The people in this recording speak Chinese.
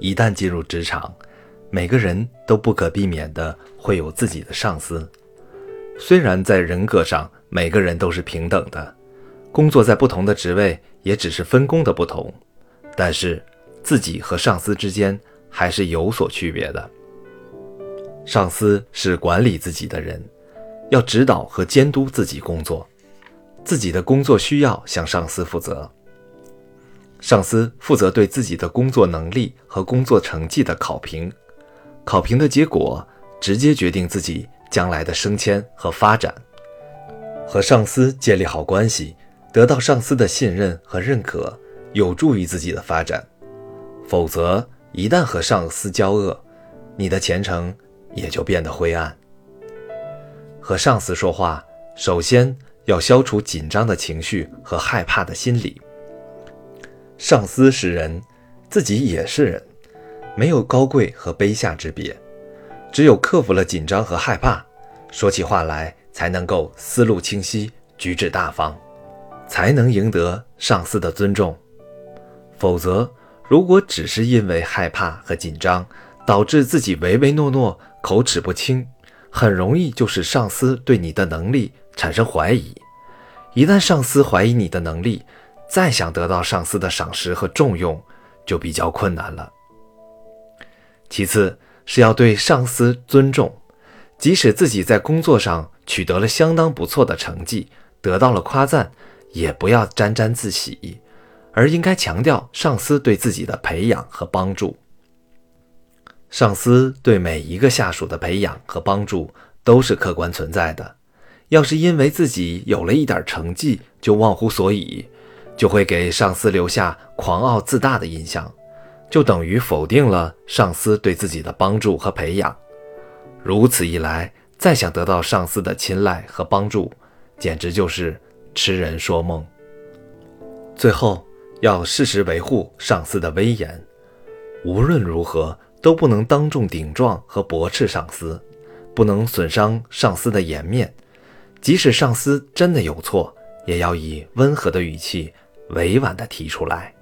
一旦进入职场，每个人都不可避免的会有自己的上司。虽然在人格上每个人都是平等的，工作在不同的职位也只是分工的不同，但是自己和上司之间还是有所区别的。上司是管理自己的人，要指导和监督自己工作，自己的工作需要向上司负责。上司负责对自己的工作能力和工作成绩的考评，考评的结果直接决定自己将来的升迁和发展。和上司建立好关系，得到上司的信任和认可，有助于自己的发展。否则，一旦和上司交恶，你的前程也就变得灰暗。和上司说话，首先要消除紧张的情绪和害怕的心理。上司是人，自己也是人，没有高贵和卑下之别。只有克服了紧张和害怕，说起话来才能够思路清晰、举止大方，才能赢得上司的尊重。否则，如果只是因为害怕和紧张，导致自己唯唯诺诺、口齿不清，很容易就使上司对你的能力产生怀疑。一旦上司怀疑你的能力，再想得到上司的赏识和重用，就比较困难了。其次是要对上司尊重，即使自己在工作上取得了相当不错的成绩，得到了夸赞，也不要沾沾自喜，而应该强调上司对自己的培养和帮助。上司对每一个下属的培养和帮助都是客观存在的。要是因为自己有了一点成绩就忘乎所以，就会给上司留下狂傲自大的印象，就等于否定了上司对自己的帮助和培养。如此一来，再想得到上司的青睐和帮助，简直就是痴人说梦。最后，要适时维护上司的威严，无论如何都不能当众顶撞和驳斥上司，不能损伤上司的颜面。即使上司真的有错，也要以温和的语气。委婉地提出来。